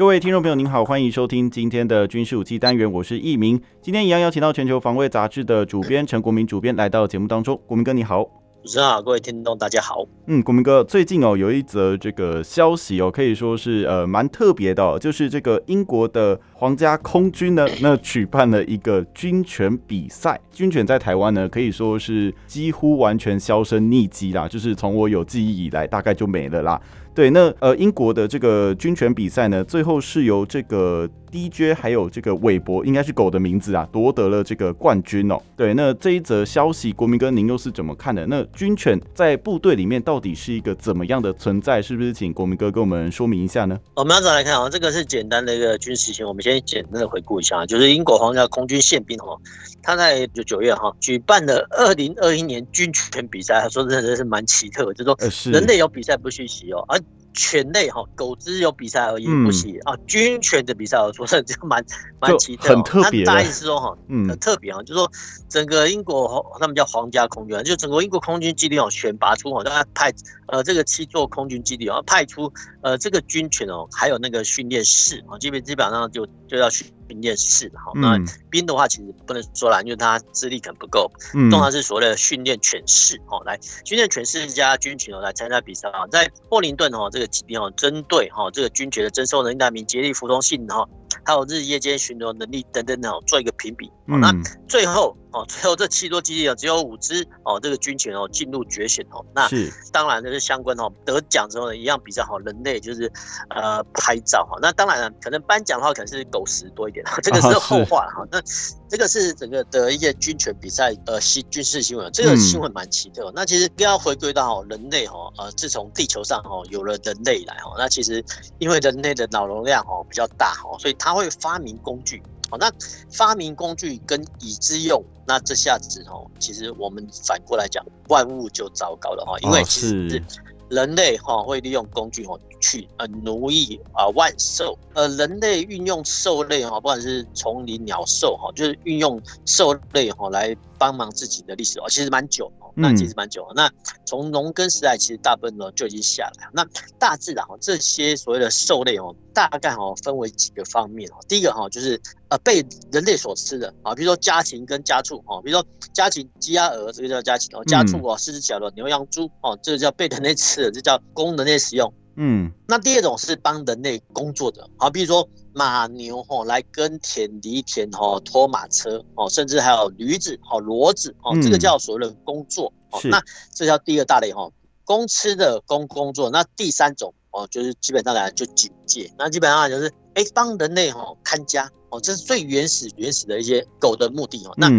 各位听众朋友，您好，欢迎收听今天的军事武器单元，我是易明。今天一样邀请到《全球防卫杂志》的主编陈国民主编来到节目当中。国民哥，你好。主持人好，各位听众大家好。嗯，国民哥，最近哦有一则这个消息哦，可以说是呃蛮特别的哦，就是这个英国的皇家空军呢，那举办了一个军犬比赛。军犬在台湾呢，可以说是几乎完全销声匿迹啦，就是从我有记忆以来，大概就没了啦。对，那呃，英国的这个军犬比赛呢，最后是由这个 DJ 还有这个韦伯，应该是狗的名字啊，夺得了这个冠军哦。对，那这一则消息，国民哥您又是怎么看的？那军犬在部队里面到底是一个怎么样的存在？是不是请国民哥跟我们说明一下呢？我们要再来看啊，这个是简单的一个军事情，我们先简单的回顾一下，就是英国皇家空军宪兵哈，他在九九月哈举办了二零二一年军犬比赛，他说真的是蛮奇特的，就是说人类有比赛不虚席哦，而犬类哈，狗只有比赛而已不行、嗯、啊。军犬的比赛，我说这就蛮蛮奇特，很特别。大意是说哈，嗯，很特别啊，就是说整个英国他们叫皇家空军，就整个英国空军基地哦，选拔出哦，他派呃这个七座空军基地哦，派出呃这个军犬哦，还有那个训练室啊，基本基本上就就要训训练士哈。那兵的话其实不能说啦，因为他资历可能不够，通常是所谓的训练犬士哦，来训练犬士加军犬哦来参加比赛啊，在霍林顿哦这个基地哦，针对哈这个军犬的征收能力、难民、竭力服从性哈，还有日夜间巡逻能力等等哦，做一个评比。那最后哦，最后这七座基地哦，只有五只哦，这个军犬哦进入决选哦。那当然就是相关哦，得奖之后呢，一样比较好。人类就是呃拍照哈。那当然了，可能颁奖的话，可能是狗食多一点，这个是后话了哈。那这个是整个的一些军犬比赛呃新军事新闻，这个新闻蛮奇特。嗯、那其实要回归到人类哈，呃，自从地球上哈有了人类来哈，那其实因为人类的脑容量哈比较大哈，所以它会发明工具。好，那发明工具跟已知用，那这下子哦，其实我们反过来讲，万物就糟糕了哈，因为其实人类哈会利用工具哦去呃奴役啊万兽，呃人类运用兽类哈，不管是丛林鸟兽哈，就是运用兽类哈来帮忙自己的历史哦，其实蛮久。那其实蛮久了。那从农耕时代，其实大部分呢就已经下来。那大致的哈，这些所谓的兽类哦，大概哦分为几个方面哦。第一个哈就是呃被人类所吃的啊，比如说家禽跟家畜哦，比如说家禽鸡鸭鹅，这个叫家禽哦；家畜哦，狮子、小的、牛羊猪哦，这个叫被人类吃的，这叫供人类使用。嗯，那第二种是帮人类工作的，好，比如说马牛吼来耕田犁田哦拖马车哦，甚至还有驴子哦骡子哦，这个叫所谓的工作哦。那这叫第二大类哈，公吃的工工作。那第三种哦，就是基本上来就警戒，那基本上就是哎帮人类吼看家。哦，这是最原始原始的一些狗的目的哦。那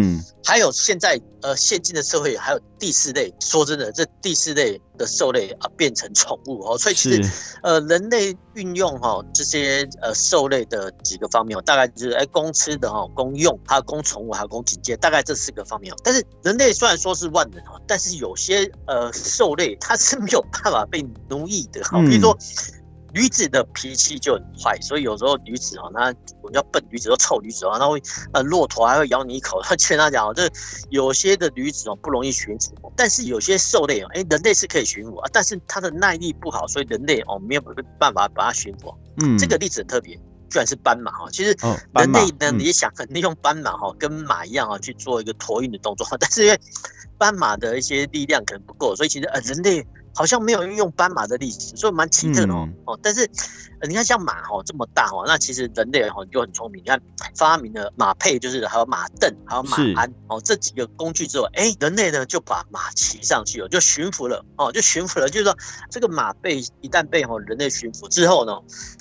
还有现在呃现今的社会还有第四类，说真的，这第四类的兽类啊变成宠物哦，所以其实呃人类运用哈这些呃兽类的几个方面哦，大概就是哎供吃的哈，供用，还有供宠物，还有供警戒，大概这四个方面哦。但是人类虽然说是万能哈，但是有些呃兽类它是没有办法被奴役的哈，比如说。驴子的脾气就很坏，所以有时候驴子哦，那我们叫笨驴子，说臭驴子啊，那会呃，骆驼还会咬你一口。他劝他讲，这有些的驴子哦不容易驯服，但是有些兽类哦，哎，人类是可以驯服啊，但是它的耐力不好，所以人类哦没有办法把它驯服。嗯，这个例子很特别，居然是斑马哈。其实人类呢，你也想利用斑马哈，跟马一样啊去做一个托运的动作，但是因为斑马的一些力量可能不够，所以其实呃人类。好像没有运用斑马的历史，所以蛮奇特的哦。哦，但是你看像马哈这么大哈，那其实人类哈就很聪明。你看发明了马配，就是还有马镫，还有马鞍哦这几个工具之后，哎，人类呢就把马骑上去了，就驯服了哦，就驯服了。就是说这个马被一旦被哈人类驯服之后呢，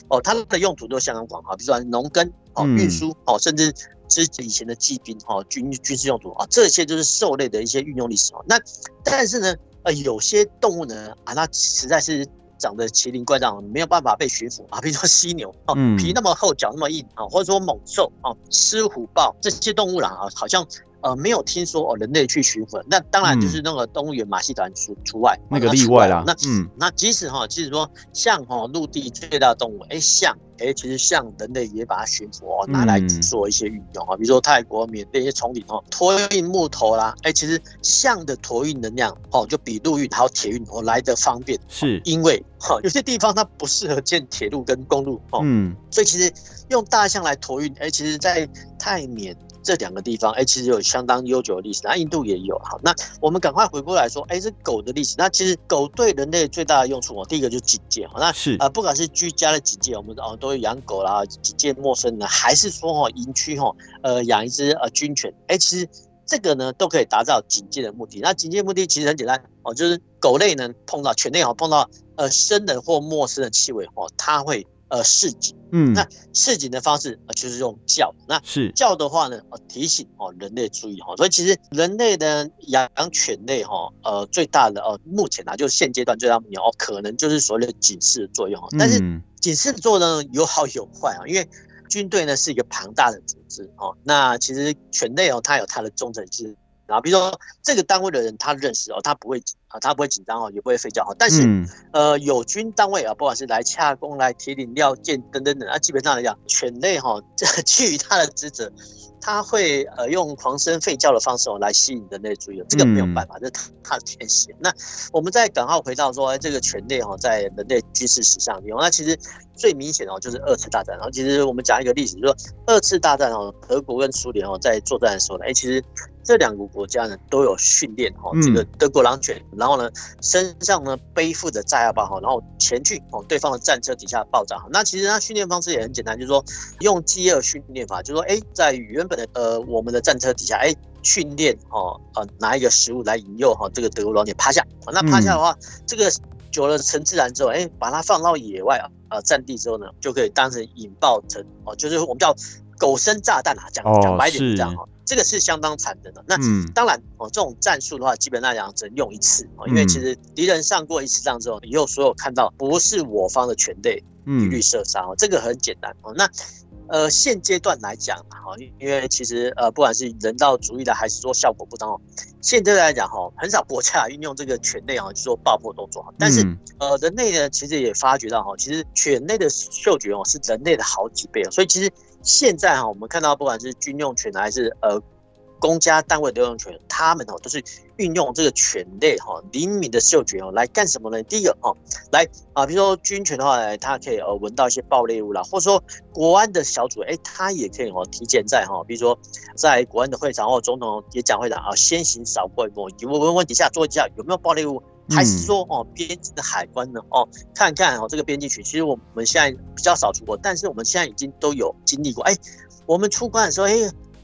哦，它的用途都相当广哈，比如说农耕哦、运输哦，甚至之以前的骑兵哈军军事用途啊，这些就是兽类的一些运用历史哦。那但是呢。呃，有些动物呢，啊，它实在是长得奇形怪状，没有办法被驯服啊，比如说犀牛啊，皮那么厚，脚那么硬啊，或者说猛兽啊，狮虎豹这些动物啦啊，好像。呃，没有听说哦，人类去驯服，那当然就是那个动物园马戏团除除外，那个例外啦。那嗯，那即使哈，即使说像哈陆地最大的动物，哎，象，哎，其实像人类也把它驯服哦，拿来做一些运用啊，比如说泰国缅甸一些丛林哦，托运木头啦，哎，其实象的托运能量哦，就比陆运还有铁运哦来得方便，是。因为哈有些地方它不适合建铁路跟公路哦，嗯，所以其实用大象来托运，哎，其实在泰缅。这两个地方，哎，其实有相当悠久的历史。那印度也有。好，那我们赶快回过来说，哎，这狗的历史。那其实狗对人类最大的用处哦，第一个就是警戒。好，那是啊、呃，不管是居家的警戒，我们哦都会养狗啦，警戒陌生人，还是说哦营区哈，呃养一只呃军犬，哎，其实这个呢都可以达到警戒的目的。那警戒目的其实很简单哦，就是狗类呢碰到犬类哦碰到呃生人或陌生的气味哦，它会。呃，示警，嗯，那示警的方式呃，就是用叫，那是。叫的话呢，呃，提醒哦，人类注意哈，所以其实人类的养犬类哈，呃，最大的哦，目前啊，就是现阶段最大的目标哦，可能就是所谓的警示的作用，但是警示的作用呢有好有坏啊，因为军队呢是一个庞大的组织哦，那其实犬类哦，它有它的忠诚性。啊，比如说这个单位的人，他认识哦，他不会啊，他不会紧张哦，也不会吠叫。但是，嗯、呃，友军单位啊，不管是来洽公、来提领料件等等等啊，基本上来讲，犬类哈，这 基于他的职责。他会呃用狂声吠叫的方式哦来吸引人类注意，这个没有办法，这是他他的天性。那我们再赶快回到说，哎，这个犬类哦在人类军事史上用，那其实最明显哦就是二次大战。然后其实我们讲一个历史，就是说二次大战哦，德国跟苏联哦在作战的时候呢，哎，其实这两个国家呢都有训练哦，这个德国狼犬，然后呢身上呢背负着炸药包哈，然后前去哦对方的战车底下爆炸。那其实它训练方式也很简单，就是说用饥饿训练法，就是说哎在原本的呃，我们的战车底下，哎，训练哈，呃，拿一个食物来引诱哈，这个德国狼犬趴下。那趴下的话，嗯、这个久了成自然之后，哎，把它放到野外啊，呃，战地之后呢，就可以当成引爆成哦，就是我们叫狗生炸弹啊，讲讲白点这样哈，这个是相当残忍的。那、嗯、当然哦，这种战术的话，基本上讲只能用一次哦，因为其实敌人上过一次仗之后，以后所有看到不是我方的全队，一律射杀哦，这个很简单哦。那呃，现阶段来讲，哈，因为其实呃，不管是人道主义的，还是说效果不当哦，现阶段来讲，哈，很少国家运用这个犬类啊，去做爆破动作。但是，呃，人类呢，其实也发觉到哈，其实犬类的嗅觉哦，是人类的好几倍哦。所以，其实现在哈，我们看到不管是军用犬还是呃。公家单位的用犬，他们哦都是运用这个犬类哈灵敏的嗅觉哦来干什么呢？第一个哦，来啊，比如说军犬的话，它可以呃闻到一些爆裂物啦，或者说国安的小组，哎，它也可以哦提前在哈，比如说在国安的会场或总统也讲会场啊，先行扫过一波，闻闻闻底下做一下有没有爆裂物，还是说哦边境的海关呢哦看看哦这个边境区，其实我们现在比较少出国，但是我们现在已经都有经历过，哎，我们出关的时候，哎。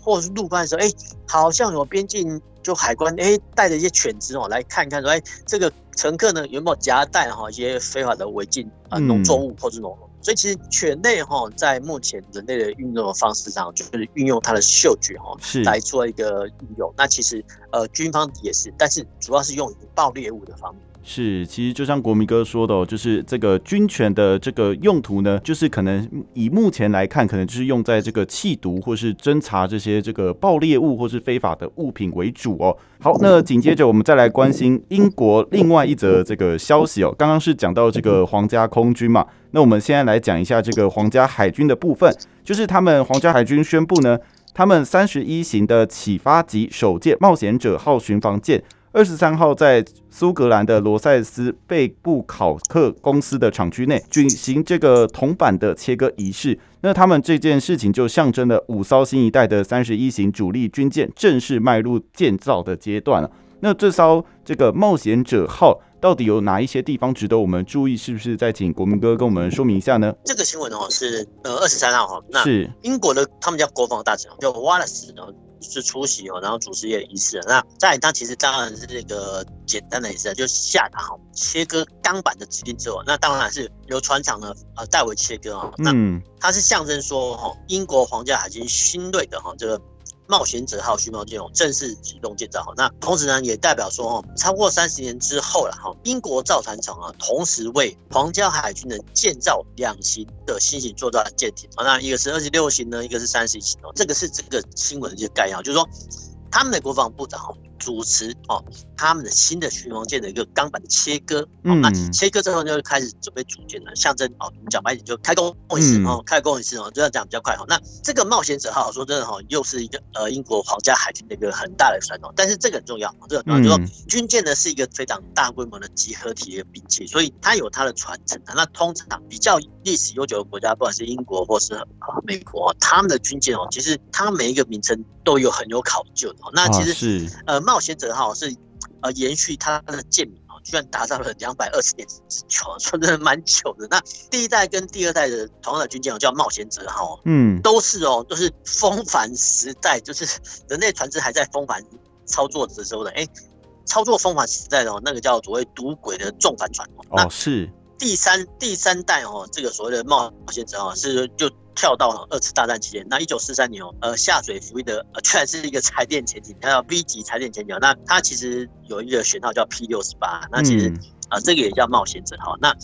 或者是入关的时候，哎，好像有边境就海关，哎，带着一些犬只哦，来看看说，哎，这个乘客呢有没有夹带哈一些非法的违禁啊农作物或者农。所以其实犬类哈在目前人类的运动的方式上，就是运用它的嗅觉哈来做一个运用。那其实呃军方也是，但是主要是用于爆猎物的方面。是，其实就像国民哥说的哦，就是这个军犬的这个用途呢，就是可能以目前来看，可能就是用在这个缉毒或是侦查这些这个爆裂物或是非法的物品为主哦。好，那紧接着我们再来关心英国另外一则这个消息哦。刚刚是讲到这个皇家空军嘛，那我们现在来讲一下这个皇家海军的部分，就是他们皇家海军宣布呢，他们三十一型的启发级首舰冒险者号巡防舰。二十三号在苏格兰的罗塞斯贝布考克公司的厂区内举行这个铜板的切割仪式。那他们这件事情就象征了五艘新一代的三十一型主力军舰正式迈入建造的阶段了。那这艘这个冒险者号到底有哪一些地方值得我们注意？是不是再请国民哥跟我们说明一下呢？这个新闻哦是呃二十三号哈，那是英国的他们叫国防大臣叫瓦勒斯是出席哦，然后主持也仪式。那在他其实当然是这个简单的仪式，就是下达哈切割钢板的指令之后，那当然是由船厂呢呃代为切割啊。那它是象征说哈英国皇家海军新锐的哈这个冒险者号巡逻舰哦正式启动建造哈。那同时呢，也代表说哦，超过三十年之后了哈，英国造船厂啊，同时为皇家海军呢建造两型的新型作战舰艇啊，那一个是二十六型呢，一个是三十一型哦。这个是这个新闻的一些概要，就是说他们的国防部长哦。主持哦，他们的新的巡防舰的一个钢板的切割，嗯，那切割之后就开始准备组建了，象征哦，我们讲白一点就开工仪式哦，开工仪式哦，这样讲比较快哈。那这个冒险者号说真的哈，又是一个呃英国皇家海军的一个很大的传统，但是这个很重要，这个很重要，就是说军舰呢是一个非常大规模的集合体的兵器，所以它有它的传承。那通常比较历史悠久的国家，不管是英国或是美国，他们的军舰哦，其实它每一个名称都有很有考究的。那其实是呃。冒险者号是呃延续它的舰名啊，居然达到了两百二十年之久，说真的蛮久的。那第一代跟第二代的同样的军舰哦，叫冒险者号，嗯，都是哦，都是风帆时代，就是人类船只还在风帆操作的时候的，哎，操作风帆时代的哦，那个叫所谓赌鬼的重帆船哦，是第三第三代哦，这个所谓的冒险者号是就。跳到二次大战期间，那一九四三年哦，呃，下水服役的，呃，居然是一个柴电潜艇，它叫 V 级柴电潜艇。那它其实有一个舷号叫 P 六十八，那其实啊、呃，这个也叫冒险者号。那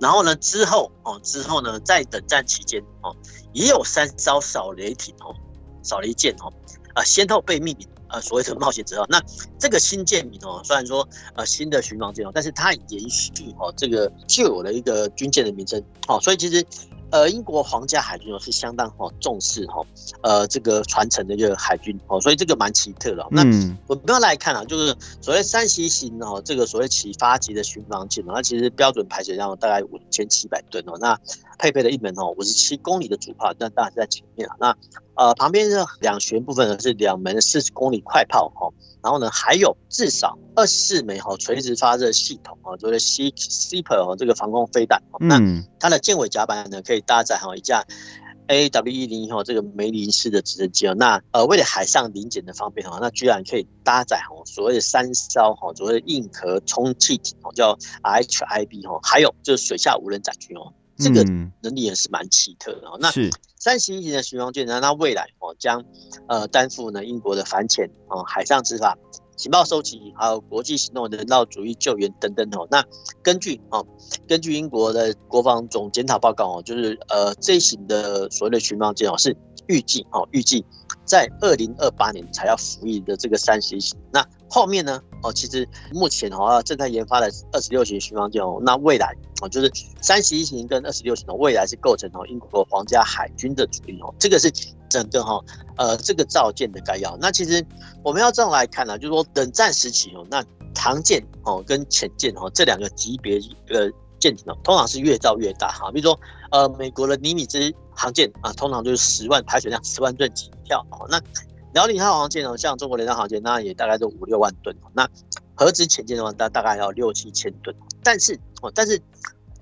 然后呢，之后哦，之后呢，在等战期间哦，也有三艘扫雷艇哦，扫雷舰哦，啊、呃，先后被命名呃所谓的冒险者号。那这个新舰名哦，虽然说呃新的巡防舰哦，但是它延续哦这个旧有的一个军舰的名称哦，所以其实。呃，英国皇家海军哦是相当哈重视哈呃这个传承的一个海军哦，所以这个蛮奇特的。那我们要来看啊，就是所谓三十一型哦，这个所谓启发级的巡防舰哦，它其实标准排水量大概五千七百吨哦，那配备了一门哦五十七公里的主炮，那当然是在前面啊。那呃旁边的两舷部分呢是两门四十公里快炮哈。然后呢，还有至少二十四枚哈垂直发射系统啊，所谓的 C Super 哦，这个防空飞弹。那它的舰尾甲板呢，可以搭载哈一架 AW 一零一号这个梅林式的直升机哦。那呃，为了海上临检的方便哈，那居然可以搭载哈所谓的三艘哈所谓的硬壳充气艇哦，叫 RHIB 哈，还有就是水下无人载具哦。这个能力也是蛮奇特的哦。那三十一型的巡防舰呢，那未来哦将呃担负呢英国的反潜哦、海上执法、情报收集，还有国际行动人道主义救援等等哦。那根据哦，根据英国的国防总检讨报告哦，就是呃这一型的所谓的巡防舰哦是预计哦预计在二零二八年才要服役的这个三十一型。那后面呢？哦，其实目前哦正在研发的二十六型巡防舰哦，那未来哦就是三十一型跟二十六型的未来是构成哦英国皇家海军的主力哦，这个是整个哈呃这个造舰的概要。那其实我们要这样来看呢、就是说冷战时期哦，那长舰哦跟潜舰哦这两个级别的舰艇哦，通常是越造越大哈。比如说呃美国的尼米兹航舰啊，通常就是十万排水量十万吨起跳哦，那。辽宁号航舰哦，像中国联合航舰，那也大概都五六万吨。那核子潜舰的话，大大概要六七千吨。但是哦，但是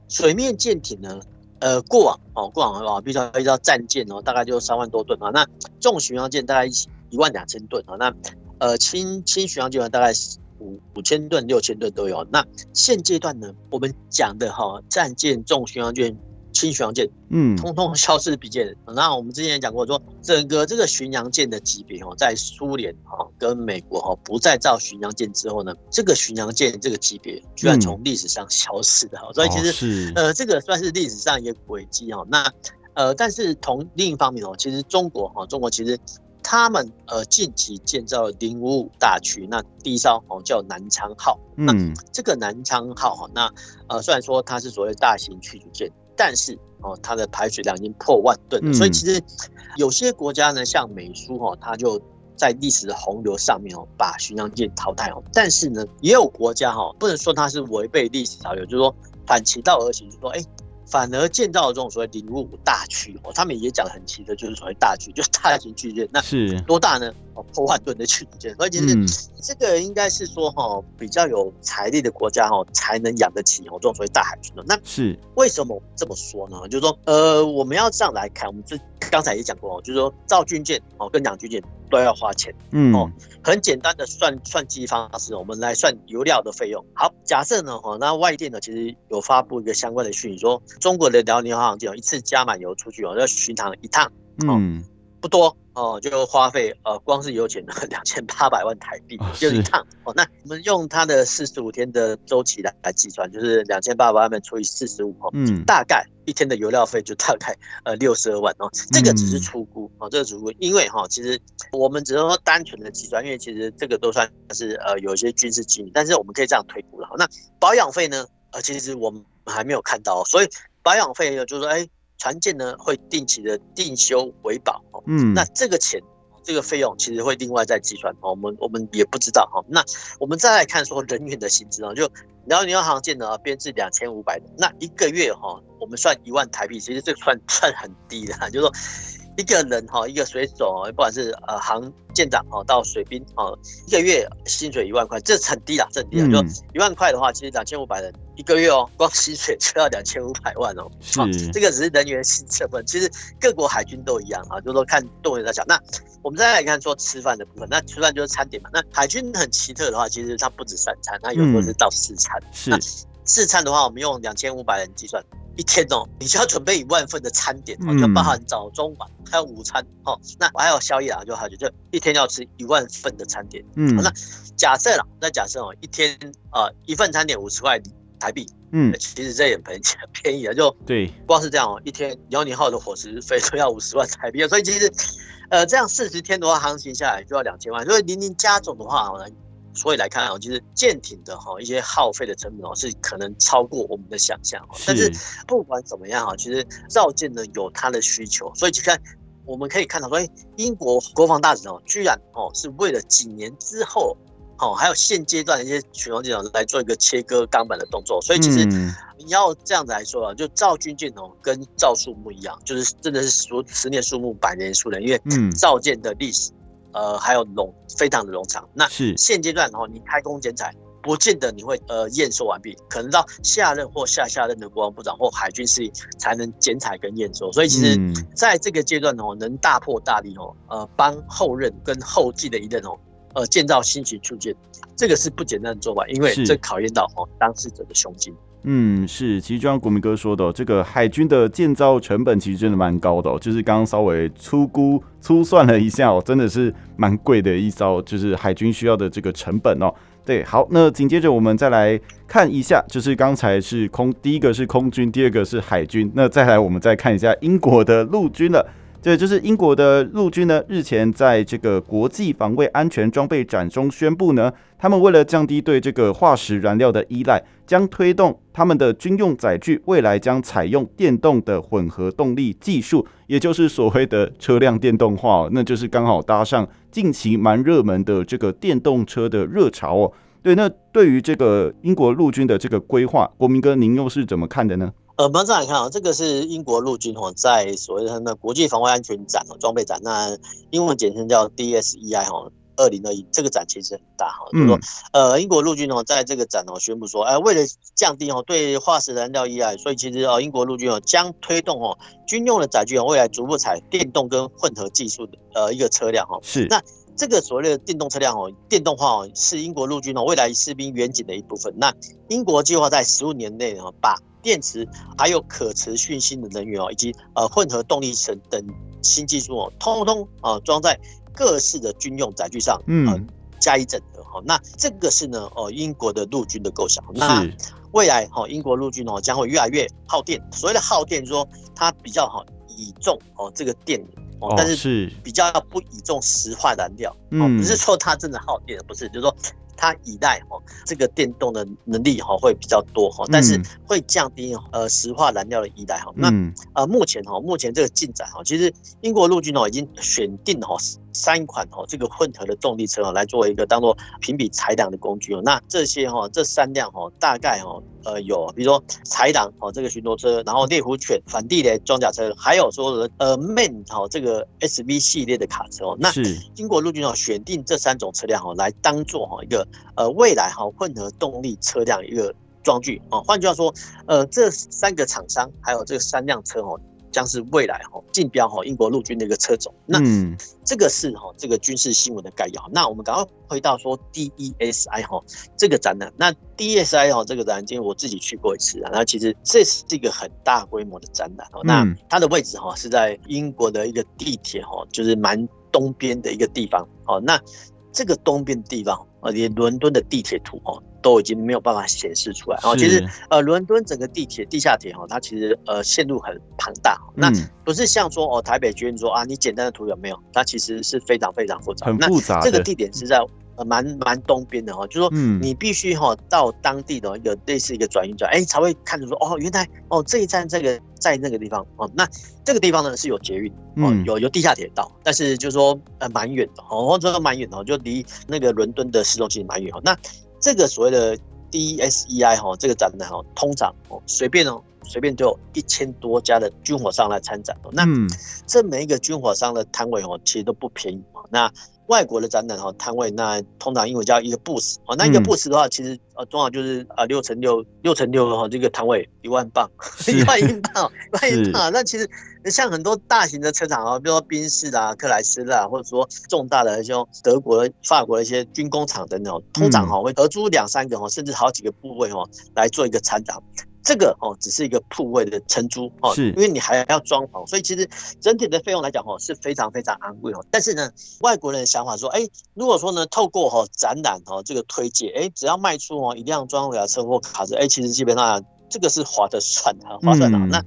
水面舰艇呢，呃，过往哦，过往啊，比如说一艘战舰哦，大概就三万多吨啊。那重巡洋舰大概一万两千吨啊。那呃，轻轻巡洋舰大概五五千吨、六千吨都有。那现阶段呢，我们讲的哈，战舰、重巡洋舰。轻巡洋舰，嗯，通通消失不见。那我们之前也讲过，说整个这个巡洋舰的级别哦，在苏联哈跟美国哈不再造巡洋舰之后呢，这个巡洋舰这个级别居然从历史上消失的哈。所以其实呃，这个算是历史上一个轨迹哈。那呃，但是同另一方面哦，其实中国哈，中国其实他们呃近期建造了零五五大区，那第一艘哦叫南昌号。那这个南昌号哈，那呃虽然说它是所谓大型驱逐舰。但是哦，它的排水量已经破万吨了，嗯，所以其实有些国家呢，像美苏哦，它就在历史的洪流上面哦，把巡洋舰淘汰哦。但是呢，也有国家哈，不能说它是违背历史潮流，就是说反其道而行，就是说哎。欸反而建造了这种所谓零五五大驱哦，他们也讲得很奇的，就是所谓大驱，就是大型巨舰。那是多大呢？哦，破万吨的驱逐舰。所以其实这个应该是说哈，比较有财力的国家哈，才能养得起哦这种所谓大海军的。那是为什么这么说呢？就是说，呃，我们要这样来看，我们这刚才也讲过哦，就是说造军舰哦跟养军舰。都要花钱，嗯。哦，很简单的算算计方式，我们来算油料的费用。好，假设呢，哈，那外电呢其实有发布一个相关的讯息，说中国的辽宁号航舰一次加满油出去哦，要巡航一趟，嗯，不不多哦，就花费呃，光是油钱 两千八百万台币就一趟哦。那我们用它的四十五天的周期来来计算，就是两千八百万除以四十五哦，嗯，大概一天的油料费就大概呃六十二万哦。这个只是初估哦，这个初估，因为哈，其实我们只能说单纯的计算，因为其实这个都算是呃有一些军事机密，但是我们可以这样推估了。那保养费呢？呃，其实我们还没有看到，所以保养费呢，就是说，哎。船舰呢会定期的定修维保哦，嗯，那这个钱这个费用其实会另外再计算哦，我们我们也不知道哈。那我们再来看说人员的薪资啊，就辽宁号航舰呢编制两千五百人，那一个月哈，我们算一万台币，其实这算 算很低的，就是说。一个人哈，一个水手，不管是呃航舰长哦到水兵哦，一个月薪水一万块，这是很低啦，这很低啦。就一万块的话，其实两千五百人一个月哦，光薪水就要两千五百万哦。是，这个只是人员薪成本，其实各国海军都一样啊，就是说看动员大小。那我们再来看说吃饭的部分，那吃饭就是餐点嘛。那海军很奇特的话，其实它不止三餐，它有时候是到四餐。是，四餐的话，我们用两千五百人计算。一天哦，你就要准备一万份的餐点哦，就包含早中晚还有午餐哦，那还有宵夜啊，就还有就一天要吃一万份的餐点。嗯，那假设啦，那假设哦，一天啊一份餐点五十块台币，嗯，其实这也很 便宜啊，就对，光是这样哦，一天辽宁号的伙食费都要五十万台币，所以其实呃这样四十天的话，航行下来就要两千万，所以零零加总的话呢。所以来看啊，其实舰艇的哈一些耗费的成本哦，是可能超过我们的想象。但是不管怎么样啊，其实造舰呢有它的需求，所以你看我们可以看到说，英国国防大臣哦，居然哦是为了几年之后哦，还有现阶段的一些巡防舰长来做一个切割钢板的动作。所以其实你要这样子来说啊，就造军舰哦，跟造树木一样，就是真的是说十年树木，百年树人，因为造舰的历史。呃，还有龙非常的冗长。那是现阶段哦，你开工剪彩，不见得你会呃验收完毕，可能到下任或下下任的国防部长或海军司令才能剪彩跟验收。所以其实在这个阶段哦，能大破大立哦，呃，帮后任跟后继的一任哦，呃，建造新型军舰，这个是不简单的做法，因为这考验到哦当事者的胸襟。嗯，是，其实就像国民哥说的，喔，这个海军的建造成本其实真的蛮高的，哦，就是刚刚稍微粗估粗算了一下，哦，真的是蛮贵的一艘，就是海军需要的这个成本哦，喔。对，好，那紧接着我们再来看一下，就是刚才是空，第一个是空军，第二个是海军，那再来我们再看一下英国的陆军了。对，就是英国的陆军呢，日前在这个国际防卫安全装备展中宣布呢，他们为了降低对这个化石燃料的依赖，将推动他们的军用载具未来将采用电动的混合动力技术，也就是所谓的车辆电动化哦，那就是刚好搭上近期蛮热门的这个电动车的热潮哦。对，那对于这个英国陆军的这个规划，国民哥您又是怎么看的呢？呃，我们再来看啊，这个是英国陆军哈，在所谓的那国际防卫安全展哦，装备展，那英文简称叫 DSEI 哈，二零二一，这个展其实很大哈，就是说，呃，英国陆军哦，在这个展哦，宣布说，哎，为了降低哦对化石燃料依赖，所以其实哦，英国陆军哦将推动哦军用的载具哦，未来逐步采电动跟混合技术的呃一个车辆哈，是，那这个所谓的电动车辆哦，电动化哦，是英国陆军哦未来士兵远景的一部分。那英国计划在十五年内哦把电池还有可持续性的能源哦，以及呃混合动力层等新技术哦，通通啊装在各式的军用载具上，嗯，加以整合哈。那这个是呢哦英国的陆军的构想。那未来哈英国陆军哦将会越来越耗电。所谓的耗电，说它比较好倚重哦这个电哦，但是比较不倚重石化燃料哦，不是说它真的耗电，不是，就是说。它依赖哦，这个电动的能力哈会比较多哈，但是会降低呃石化燃料的依赖哈。那呃目前哈目前这个进展哈，其实英国陆军哦已经选定哈三款哦这个混合的动力车哦来作为一个当做评比裁量的工具哦。那这些哈这三辆哈大概哈呃有比如说豺狼哦这个巡逻车，然后猎狐犬反地雷装甲车，还有说的呃 MAN 哦这个 SV 系列的卡车哦。那英国陆军哦选定这三种车辆哦来当做哈一个。呃，未来哈混合动力车辆一个装具啊，换句话说，呃，这三个厂商还有这三辆车哦，将是未来哈竞标哈英国陆军的一个车种。那这个是哈这个军事新闻的概要。那我们赶快回到说 DESI 哈这个展览。那 DESI 哈这个展览，今天我自己去过一次啊，那其实这是一个很大规模的展览哦。那它的位置哈是在英国的一个地铁哈，就是蛮东边的一个地方哦。那这个东边的地方啊，连伦敦的地铁图哦。都已经没有办法显示出来。然后其实呃，伦敦整个地铁、地下铁哦，它其实呃线路很庞大。那不是像说哦，台北捷运说啊，你简单的图有没有？它其实是非常非常复杂。很复杂。这个地点是在呃蛮蛮东边的哈，就是说你必须哈到当地的一个类似一个转运站，哎，才会看出说哦，原来哦这一站这个在那个地方哦。那这个地方呢是有捷运哦，有有地下铁道，但是就是说呃蛮远的哦，或者说蛮远的，就离那个伦敦的市中心蛮远哦。那这个所谓的 DSEI 哈，这个展览哈，通常哦随便哦随便就有一千多家的军火商来参展哦。那这每一个军火商的摊位哦，其实都不便宜哦。那外国的展览哈摊位，那通常英文叫一个 booth 哦。那一个 booth 的话，其实呃通常就是啊六乘六六乘六哈这个摊位一万镑，一万英镑，一万英镑。那其实。像很多大型的车厂啊，比如说宾士啊、克莱斯勒啊，或者说重大的像德国、法国的一些军工厂等等，通常哈会合租两三个哈，甚至好几个部位哈来做一个参展。这个哦只是一个铺位的承租哦，是，因为你还要装潢，所以其实整体的费用来讲哦是非常非常昂贵哦。但是呢，外国人的想法说，哎，如果说呢透过哈展览哈这个推介，哎，只要卖出哦一辆装甲车或卡车，哎，其实基本上这个是划得算的，划算的。那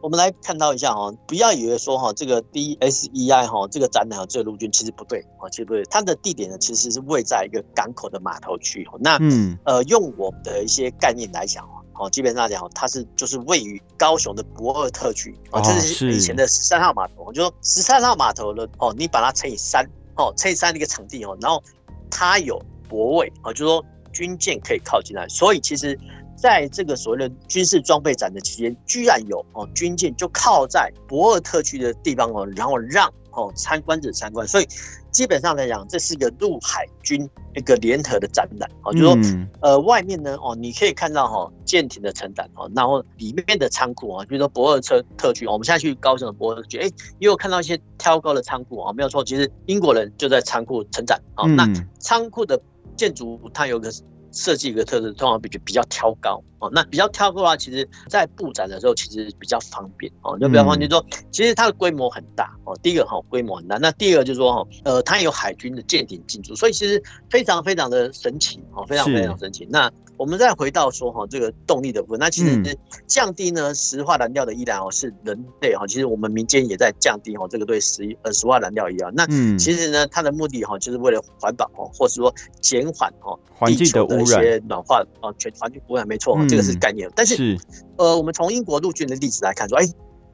我们来看到一下哈，不要以为说哈这个 DSEI 哈这个展览这个陆军其实不对啊，其实不对，它的地点呢其实是位在一个港口的码头区。那嗯呃用我们的一些概念来讲哦，基本上来讲它是就是位于高雄的博尔特区哦，就是以前的十三号码头。就说十三号码头的哦，你把它乘以三哦，乘以三的一个场地哦，然后它有泊位哦，就说军舰可以靠近来，所以其实。在这个所谓的军事装备展的期间，居然有哦军舰就靠在博尔特区的地方哦，然后让哦参观者参观，所以基本上来讲，这是一个陆海军一个联合的展览哦，就是说呃外面呢哦，你可以看到哈舰艇的承载哦，然后里面的仓库啊，比如说博尔特特区，我们现在去高雄的博尔特区，哎，也有看到一些挑高的仓库啊，没有错，其实英国人就在仓库承载哦，那仓库的建筑它有个。设计一个特色，通常比就比较挑高哦。那比较挑高的话，其实在布展的时候其实比较方便哦。就比较方便说，其实它的规模很大哦。第一个哈，规模很大。那第二个就是说哈，呃，它有海军的舰艇进驻，所以其实非常非常的神奇哦，非常非常神奇。那我们再回到说哈，这个动力的部分，那其实降低呢石化燃料的依赖哦，是人类哈，其实我们民间也在降低哈，这个对石呃石化燃料依赖。那其实呢，它的目的哈，就是为了环保哦，或是说减缓哦环境的污染。一些暖化哦，全环境污染没错，嗯、这个是概念。但是，是呃，我们从英国陆军的例子来看，说，哎，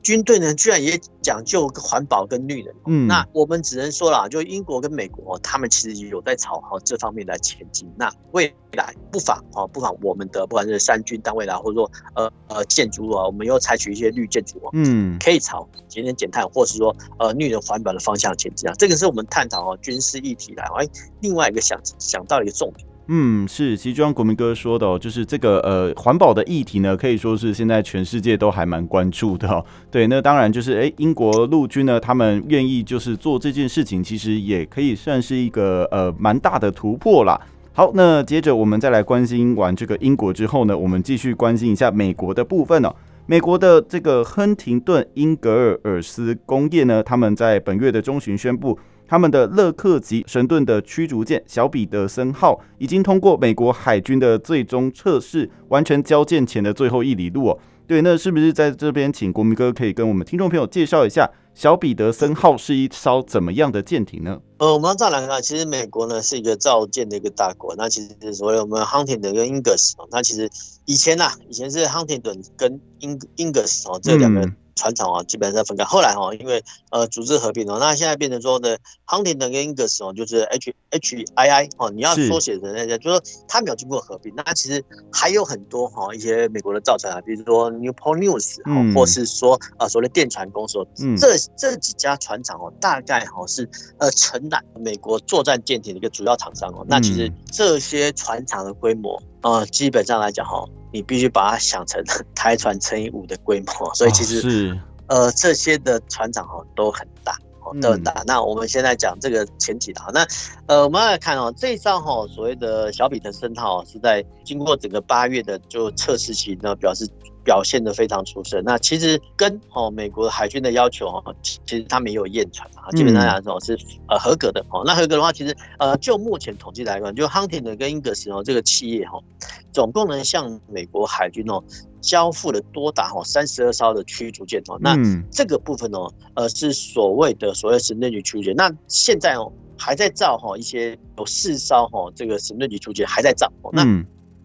军队呢居然也讲究环保跟绿能。嗯，那我们只能说了，就英国跟美国，他们其实也有在朝好这方面来前进。那未来不妨啊，不妨我们的不管是三军单位啦，或者说呃呃建筑啊，我们又采取一些绿建筑啊，嗯，可以朝节能减碳，或是说呃绿能环保的方向前进啊。这个是我们探讨哦军事议题来，哎，另外一个想想到一个重点。嗯，是，其实就像国民哥说的哦，就是这个呃环保的议题呢，可以说是现在全世界都还蛮关注的哦。对，那当然就是诶，英国陆军呢，他们愿意就是做这件事情，其实也可以算是一个呃蛮大的突破啦。好，那接着我们再来关心完这个英国之后呢，我们继续关心一下美国的部分哦。美国的这个亨廷顿英格尔尔斯工业呢，他们在本月的中旬宣布。他们的勒克级神盾的驱逐舰小彼得森号已经通过美国海军的最终测试，完成交舰前的最后一里路哦。对，那是不是在这边请国民哥可以跟我们听众朋友介绍一下小彼得森号是一艘怎么样的舰艇呢？呃，我们再来看，其实美国呢是一个造舰的一个大国，那其实所谓我们亨廷顿跟英格斯哦，那其实以前呐、啊，以前是亨廷顿跟英英格斯哦这两个。船厂啊，基本上分开。后来哈，因为呃组织合并了，那现在变成说的 Huntington 跟 Ingalls 哦，就是 H H I I 哦，你要缩写成那些，就是说它没有经过合并。那其实还有很多哈一些美国的造船啊，比如说 Newport News 啊，或是说呃所谓的电船公司，这这几家船厂哦，大概哈是呃承揽美国作战舰艇的一个主要厂商哦。那其实这些船厂的规模。呃，基本上来讲哈，你必须把它想成 台船乘以五的规模，所以其实呃，这些的船长哦都很大。都很大。嗯、那我们现在讲这个前提的哈，那呃，我们来看哦，这一艘哈所谓的小彼得森号是在经过整个八月的就测试期呢，表示表现得非常出色。那其实跟哦美国海军的要求哦，其实他们也有验船啊，基本上来说是呃合格的哦。那合格的话，其实呃就目前统计来看，就 Huntington 跟英格斯哦这个企业哈，总共能向美国海军哦。交付了多达哈三十二艘的驱逐舰哦，那这个部分哦，呃是所谓的所谓神盾局驱逐舰。那现在哦还在造哈一些有四艘哈这个神盾局驱逐舰还在造。那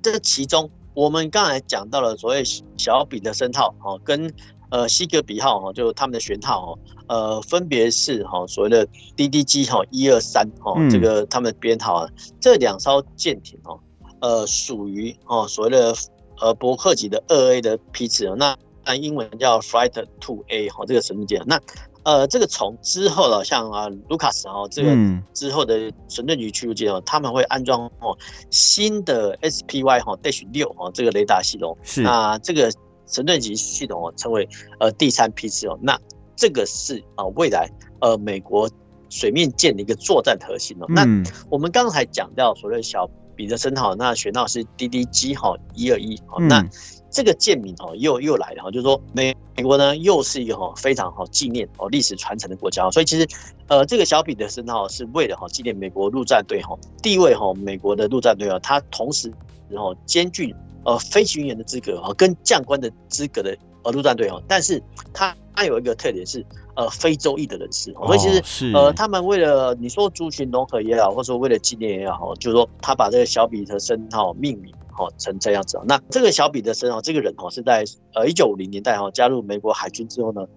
这其中我们刚才讲到了所谓小彼得森号哈跟呃西格比号哈，就他们的舷套哦，呃分别是哈所谓的 DDG 哈一二三哈这个他们的编号啊，这两艘舰艇哦，呃属于哦所谓的。呃，伯克级的二 A 的批次哦，那按英文叫 Flight Two A 哈，这个神盾舰。那呃，这个从之后了像啊卢卡斯哦，这个之后的神盾局驱逐舰哦，他们会安装哦新的 SPY 哈 Dash 六哦这个雷达系统。是。那这个神盾级系统哦，称为呃第三批次哦。那这个是啊未来呃美国水面舰的一个作战核心哦。那我们刚才讲到所谓小。彼得森号，那选到是 DDG 号一二一，好，那这个舰名哦又又来了哈，就是说美美国呢又是一个哈非常好纪念哦历史传承的国家，所以其实呃这个小彼得森号是为了哈纪念美国陆战队哈地位哈美国的陆战队啊，它同时然后兼具呃飞行员的资格哈跟将官的资格的呃陆战队哦，但是他他有一个特点是。呃，非洲裔的人士，所以其实呃，他们为了你说族群融合也好，或者说为了纪念也好，就是说他把这个小彼得森号命名好成这样子。那这个小彼得森号这个人哈是在呃一九五零年代哈加入美国海军之后呢，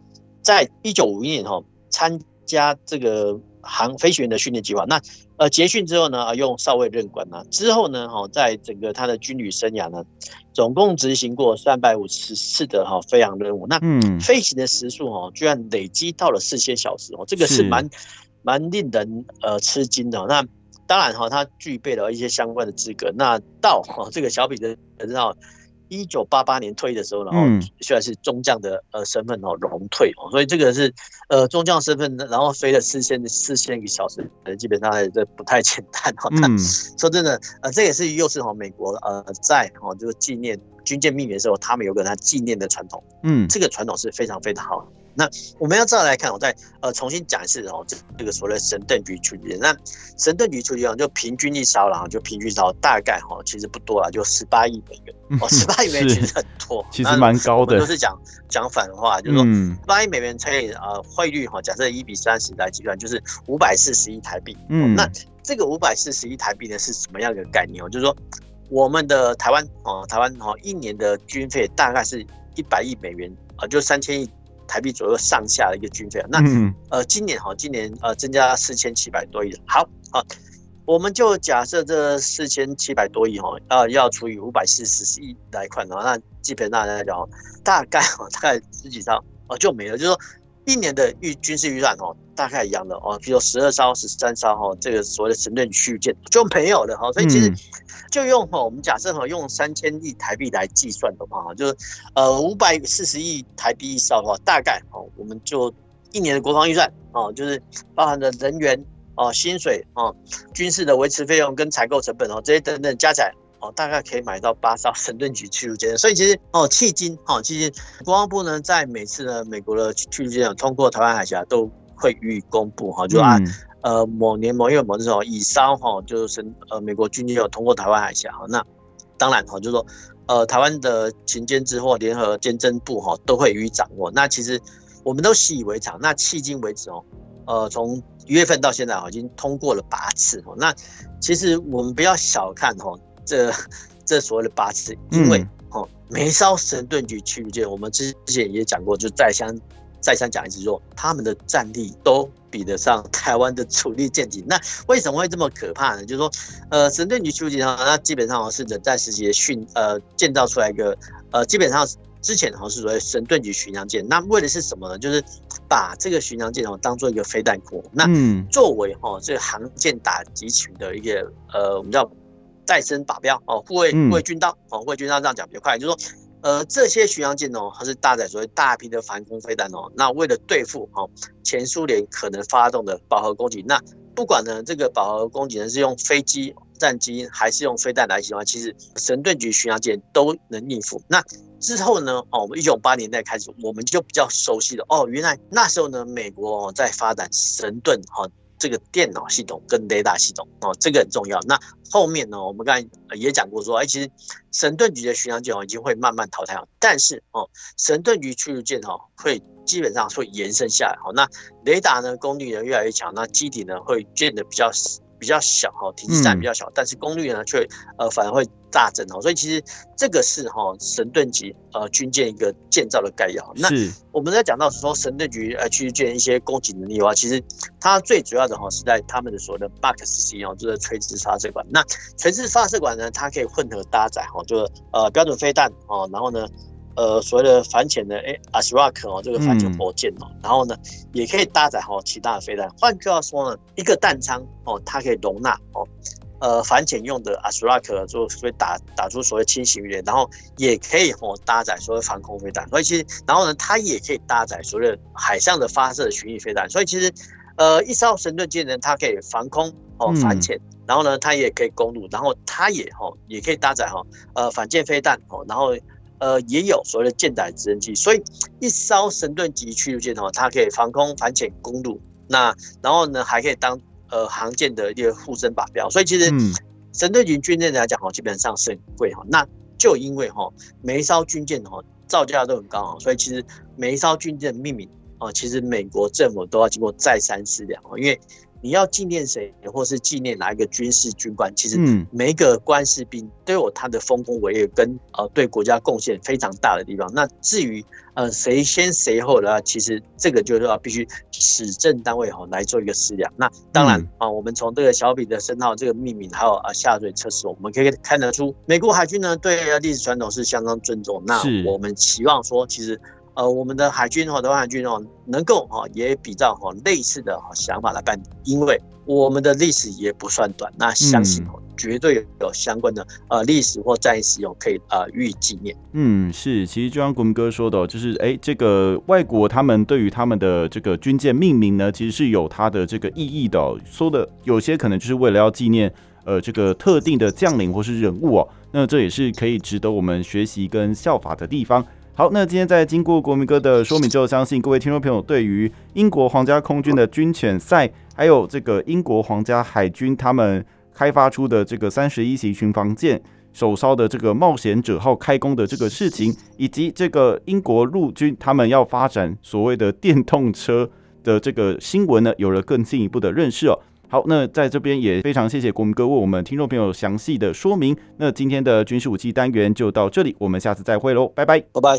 在一九五一年哈参加这个。航飞行员的训练计划，那呃结训之后呢，用少尉任官呐，之后呢，哈，在整个他的军旅生涯呢，总共执行过三百五十次的哈飞航任务，那嗯，飞行的时速哈居然累积到了四千小时哦，这个是蛮蛮令人呃吃惊的。那当然哈，他具备了一些相关的资格。那到哈这个小彼得森号。一九八八年退役的时候，然后虽然是中将的呃身份哦，荣退哦，所以这个是呃中将身份，然后飞了四千四千个小时，呃，基本上这不太简单哈。嗯，说真的，呃，这也是又是哈美国呃在哦就是纪念军舰命名的时候，他们有个他纪念的传统，嗯，这个传统是非常非常好。那我们要再来看，我再呃重新讲一次哦，这这个所谓的神盾局驱逐舰。那神盾局驱逐舰就平均一艘了，就平均一艘大概哈，其实不多了，就十八亿美元哦，十八亿美元其实很多，其实蛮高的。都是讲讲反话，就是说十八亿美元乘以呃汇率哈，假设一比三十来计算，就是五百四十亿台币。嗯，那这个五百四十亿台币呢是什么样的概念哦？就是说我们的台湾哦，台湾哦一年的军费大概是一百亿美元啊，就三千亿。台币左右上下的一个军费，那呃今年哈，今年呃增加四千七百多亿，好好，我们就假设这四千七百多亿哈，呃要除以五百四十亿来看的话，那基本上来讲，大概哈大概十几张哦就没了，就是说。一年的预军事预算哦，大概一样的哦，比如十二艘、十三艘哈，这个所谓的神盾驱逐舰就没有了哈，所以其实就用哈，我们假设哈，用三千亿台币来计算的话哈，就是呃五百四十亿台币一艘的话，大概哦，我们就一年的国防预算哦，就是包含的人员哦、薪水哦、军事的维持费用跟采购成本哦，这些等等加起来。哦，大概可以买到八艘神盾局驱逐舰，所以其实哦，迄今哦，迄今国防部呢，在每次呢，美国的驱逐舰通过台湾海峡，都会予以公布哈，就按呃某年某月某日哦，以艘哈，就是呃美国军舰有通过台湾海峡哈，那当然哈，就是说呃台湾的勤监制或联合监侦部哈，都会予以掌握。那其实我们都习以为常。那迄今为止哦，呃，从一月份到现在已经通过了八次哦。那其实我们不要小看哈。这这所谓的八次，因为哦，梅烧神盾局驱逐舰，我们之前也讲过，就再三再三讲一次说，他们的战力都比得上台湾的主力舰艇。那为什么会这么可怕呢？就是说，呃，神盾局驱逐舰啊，那基本上是冷战时期的训呃建造出来一个呃，基本上之前好像是所谓神盾局巡洋舰。那为的是什么呢？就是把这个巡洋舰哦当做一个飞弹库，那作为哈这个航舰打击群的一个呃，我们叫。再生靶标哦，护卫护卫军刀哦，护卫军刀这样讲比较快，就是说，呃，这些巡洋舰哦，它是搭载所谓大批的反空飞弹哦。那为了对付哦前苏联可能发动的饱和攻击，那不管呢这个饱和攻击呢是用飞机、战机还是用飞弹来袭的话，其实神盾局巡洋舰都能应付。那之后呢，哦，我们一九八年代开始，我们就比较熟悉了哦，原来那时候呢，美国哦在发展神盾哈。这个电脑系统跟雷达系统哦，这个很重要。那后面呢，我们刚才也讲过说，哎，其实神盾局的巡洋舰哦已经会慢慢淘汰了，但是哦，神盾局驱逐舰哦会基本上会延伸下来。好，那雷达呢功率呢越来越强，那机体呢会变得比较。比较小哈，体积占比较小，但是功率呢却呃反而会大增哦，所以其实这个是哈神盾级呃军舰一个建造的概要。那我们在讲到说神盾局呃去建一些攻击能力的话，其实它最主要的哈是在他们的所谓的 MUX-C 哦，就是垂直发射管。那垂直发射管呢，它可以混合搭载哈，就是呃标准飞弹哦，然后呢。呃，所谓的反潜的哎，ASROC 哦，这个反潜火箭哦，然后呢，也可以搭载哦其他的飞弹。换句话说呢，一个弹仓哦，它可以容纳哦，呃，反潜用的 ASROC 就所以打打出所谓轻型鱼雷，然后也可以哦搭载所谓防空飞弹。所以其实，然后呢，它也可以搭载所谓的海上的发射巡弋飞弹。所以其实，呃，一艘神盾舰呢，它可以防空哦反潜，然后呢，它也可以攻陆，然后它也哦也可以搭载哈呃反舰飞弹哦，然后。呃，也有所谓的舰载直升机，所以一艘神盾级驱逐舰哦，它可以防空、反潜、攻陆，那然后呢，还可以当呃航舰的一个护身靶标。所以其实神盾级军舰来讲哦，基本上是很贵哈。那就因为哈，每一艘军舰哦造价都很高啊，所以其实每一艘军舰的命名哦，其实美国政府都要经过再三思量哦，因为。你要纪念谁，或是纪念哪一个军事军官？其实每一个官士兵都有他的丰功伟业跟呃对国家贡献非常大的地方。那至于呃谁先谁后的话，其实这个就是要必须史政单位哈来做一个思量。那当然啊，我们从这个小彼得森号这个命名，还有啊下水测试，我们可以看得出美国海军呢对历史传统是相当尊重。那我们期望说，其实。呃，我们的海军哈，台湾海军哦，能够哈也比较哈类似的哈想法来办，因为我们的历史也不算短，那相信哦绝对有相关的呃历史或战役使用可以呃予以纪念。嗯，是，其实就像国民哥说的，就是哎，这个外国他们对于他们的这个军舰命名呢，其实是有它的这个意义的，说的有些可能就是为了要纪念呃这个特定的将领或是人物哦，那这也是可以值得我们学习跟效法的地方。好，那今天在经过国民哥的说明之后，相信各位听众朋友对于英国皇家空军的军犬赛，还有这个英国皇家海军他们开发出的这个三十一型巡防舰首艘的这个冒险者号开工的这个事情，以及这个英国陆军他们要发展所谓的电动车的这个新闻呢，有了更进一步的认识哦。好，那在这边也非常谢谢国民哥为我们听众朋友详细的说明。那今天的军事武器单元就到这里，我们下次再会喽，拜拜，拜拜。